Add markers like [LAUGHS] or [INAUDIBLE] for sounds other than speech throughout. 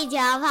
地球跑，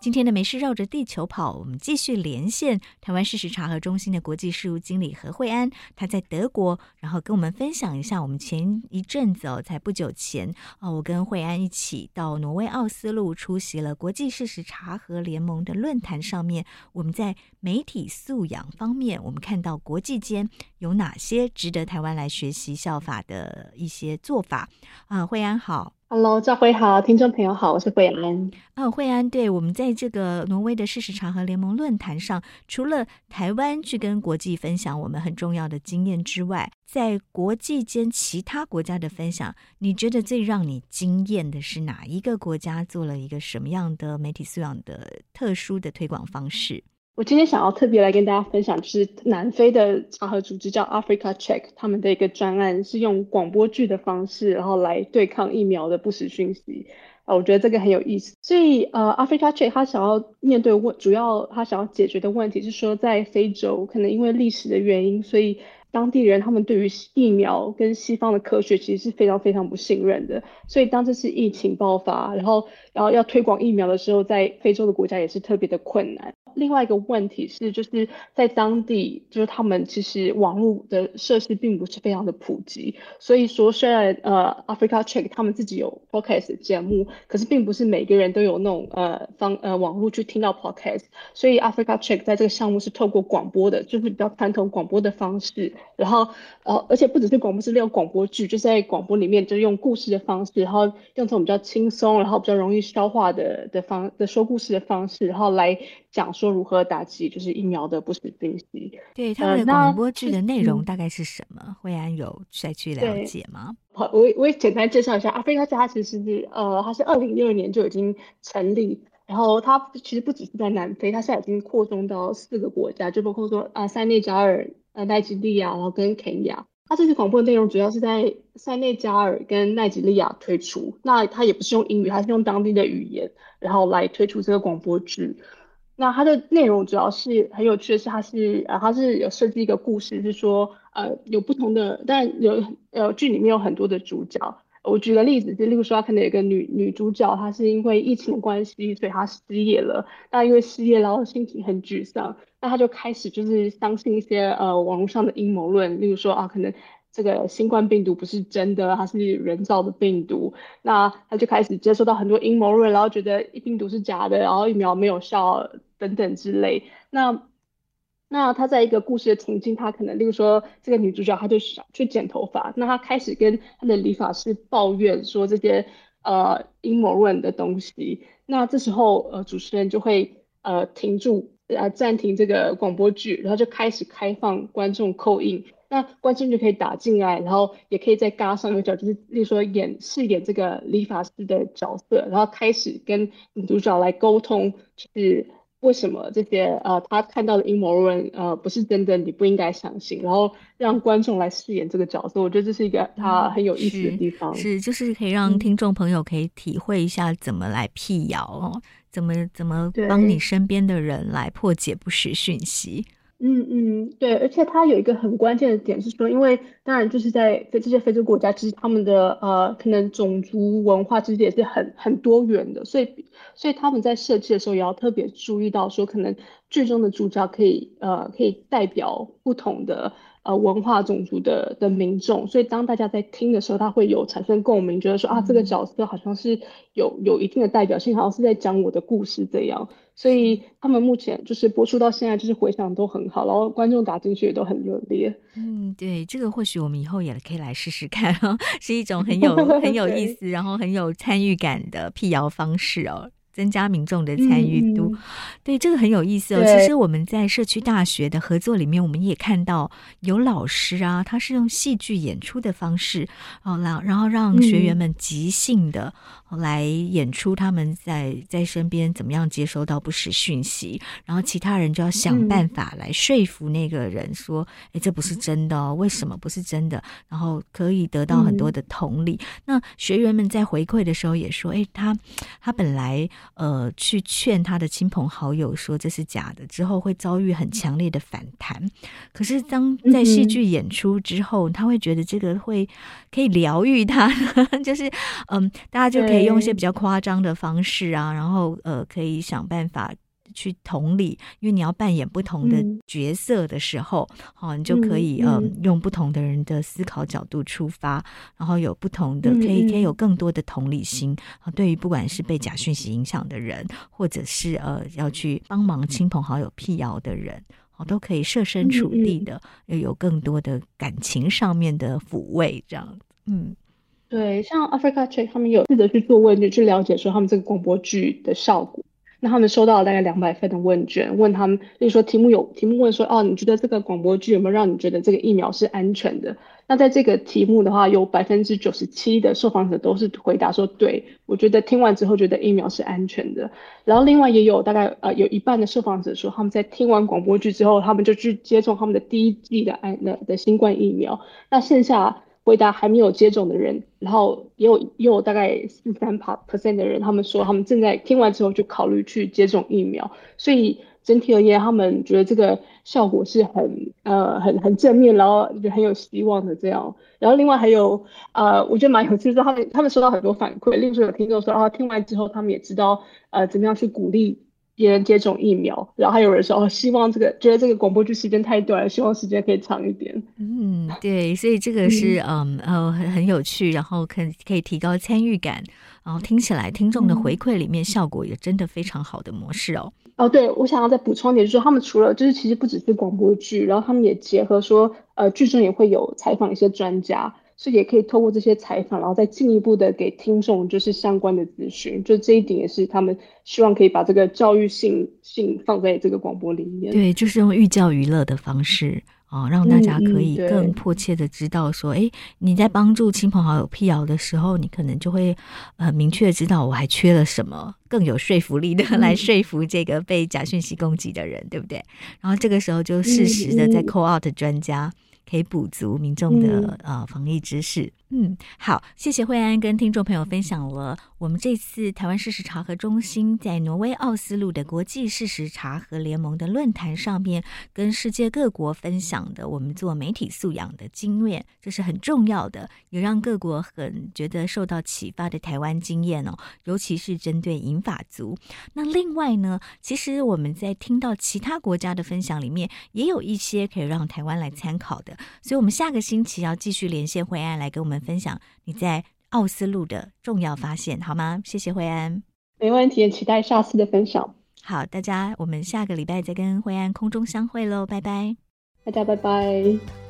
今天的没事绕着地球跑，我们继续连线台湾事实查核中心的国际事务经理何惠安，他在德国，然后跟我们分享一下我们前一阵子哦，才不久前啊，我跟惠安一起到挪威奥斯陆出席了国际事实查核联盟的论坛上面，我们在媒体素养方面，我们看到国际间有哪些值得台湾来学习效法的一些做法啊，惠安好。Hello，兆辉好，听众朋友好，我是惠安。哦，惠安，对，我们在这个挪威的事实查核联盟论坛上，除了台湾去跟国际分享我们很重要的经验之外，在国际间其他国家的分享，你觉得最让你惊艳的是哪一个国家做了一个什么样的媒体素养的特殊的推广方式？我今天想要特别来跟大家分享，就是南非的查核组织叫 Africa Check，他们的一个专案是用广播剧的方式，然后来对抗疫苗的不实讯息。啊，我觉得这个很有意思。所以，呃，Africa Check 他想要面对问，主要他想要解决的问题是说，在非洲可能因为历史的原因，所以当地人他们对于疫苗跟西方的科学其实是非常非常不信任的。所以，当这次疫情爆发，然后然后要推广疫苗的时候，在非洲的国家也是特别的困难。另外一个问题是，就是在当地，就是他们其实网络的设施并不是非常的普及，所以说虽然呃 Africa Check 他们自己有 podcast 节目，可是并不是每个人都有那种呃方呃网络去听到 podcast，所以 Africa Check 在这个项目是透过广播的，就是比较传统广播的方式，然后呃而且不只是广播，是利用广播剧，就是在广播里面就用故事的方式，然后用这种比较轻松，然后比较容易消化的的方的说故事的方式，然后来。讲说如何打击就是疫苗的不实信息。对，他们的广播剧的内容大概是什么？惠、呃、安有再去了解吗？好，我我也简单介绍一下。Africa Check 它其实是呃，它是二零一二年就已经成立，然后它其实不只是在南非，它现在已经扩充到四个国家，就包括说啊，塞内加尔、呃，奈及利亚，然后跟肯亚。它这些广播的内容主要是在塞内加尔跟奈及利亚推出，那它也不是用英语，它是用当地的语言，然后来推出这个广播剧。那它的内容主要是很有趣的是，它是呃，它是有设计一个故事，是说呃，有不同的，但有呃剧里面有很多的主角。我举个例子，就例如说，可能有个女女主角，她是因为疫情的关系，所以她失业了。那因为失业，然后心情很沮丧，那她就开始就是相信一些呃网络上的阴谋论，例如说啊，可能。这个新冠病毒不是真的，它是人造的病毒。那她就开始接受到很多阴谋论，然后觉得病毒是假的，然后疫苗没有效等等之类。那那他在一个故事的情境，他可能例如说这个女主角，她就想去剪头发，那她开始跟她的理发师抱怨说这些呃阴谋论的东西。那这时候呃主持人就会呃停住呃暂停这个广播剧，然后就开始开放观众扣印。那观众就可以打进来，然后也可以再嘎上一个角，就是例如说演饰演这个理发师的角色，然后开始跟女主角来沟通，是为什么这些呃他看到的阴谋论呃不是真的，你不应该相信，然后让观众来饰演这个角色，我觉得这是一个他很有意思的地方。嗯、是，是，就是可以让听众朋友可以体会一下怎么来辟谣哦，怎么怎么帮你身边的人来破解不实讯息。嗯嗯，对，而且它有一个很关键的点是说，因为当然就是在在这些非洲国家，其实他们的呃可能种族文化其实也是很很多元的，所以所以他们在设计的时候也要特别注意到说，可能剧中的主角可以呃可以代表不同的。呃，文化种族的的民众，所以当大家在听的时候，他会有产生共鸣，觉得说啊，这个角色好像是有有一定的代表性，好像是在讲我的故事这样。所以他们目前就是播出到现在，就是回响都很好，然后观众打进去也都很热烈。嗯，对，这个或许我们以后也可以来试试看哦，[LAUGHS] 是一种很有 [LAUGHS] 很有意思，然后很有参与感的辟谣方式哦。增加民众的参与度，嗯，对，这个很有意思哦。其实我们在社区大学的合作里面，我们也看到有老师啊，他是用戏剧演出的方式哦，让然后让学员们即兴的来演出他们在在身边怎么样接收到不实讯息，然后其他人就要想办法来说服那个人说，哎，这不是真的哦，为什么不是真的？然后可以得到很多的同理。那学员们在回馈的时候也说，哎，他他本来。呃，去劝他的亲朋好友说这是假的，之后会遭遇很强烈的反弹。可是当在戏剧演出之后，他会觉得这个会可以疗愈他，[LAUGHS] 就是嗯、呃，大家就可以用一些比较夸张的方式啊，然后呃，可以想办法。去同理，因为你要扮演不同的角色的时候，好、嗯哦，你就可以嗯、呃，用不同的人的思考角度出发，然后有不同的，可以可以有更多的同理心啊。对于不管是被假讯息影响的人，或者是呃要去帮忙亲朋好友辟谣的人，哦，都可以设身处地的，又有更多的感情上面的抚慰，这样。嗯，对，像 Africa Check 他们有试着去做问卷，去了解说他们这个广播剧的效果。那他们收到了大概两百份的问卷，问他们，例如说题目有题目问说，哦，你觉得这个广播剧有没有让你觉得这个疫苗是安全的？那在这个题目的话，有百分之九十七的受访者都是回答说，对，我觉得听完之后觉得疫苗是安全的。然后另外也有大概呃有一半的受访者说，他们在听完广播剧之后，他们就去接种他们的第一剂的安的的新冠疫苗。那剩下。回答还没有接种的人，然后也有也有大概四三 percent 的人，他们说他们正在听完之后就考虑去接种疫苗，所以整体而言，他们觉得这个效果是很呃很很正面，然后就很有希望的这样。然后另外还有呃，我觉得蛮有趣的，他们他们收到很多反馈，例如说有听众说啊，听完之后他们也知道呃怎么样去鼓励。别人接种疫苗，然后还有人说哦，希望这个觉得这个广播剧时间太短了，希望时间可以长一点。嗯，对，所以这个是嗯呃很很有趣，然后可可以提高参与感，然后听起来听众的回馈里面效果也真的非常好的模式哦。哦，对，我想要再补充一点，就是他们除了就是其实不只是广播剧，然后他们也结合说呃剧中也会有采访一些专家。所以也可以透过这些采访，然后再进一步的给听众就是相关的资讯，就这一点也是他们希望可以把这个教育性性放在这个广播里面。对，就是用寓教于乐的方式啊、哦，让大家可以更迫切的知道说，哎、你在帮助亲朋好友辟谣的时候，你可能就会呃明确知道我还缺了什么，更有说服力的来说服这个被假讯息攻击的人，对不对？然后这个时候就适时的在 call out 专家。可以补足民众的呃防疫知识。嗯，好，谢谢惠安跟听众朋友分享了我们这次台湾事实查核中心在挪威奥斯陆的国际事实查核联盟的论坛上面，跟世界各国分享的我们做媒体素养的经验，这是很重要的，也让各国很觉得受到启发的台湾经验哦，尤其是针对银发族。那另外呢，其实我们在听到其他国家的分享里面，也有一些可以让台湾来参考的，所以我们下个星期要继续连线惠安来跟我们们。分享你在奥斯陆的重要发现，好吗？谢谢惠安，没问题，期待下次的分享。好，大家，我们下个礼拜再跟惠安空中相会喽，拜拜，大家拜拜。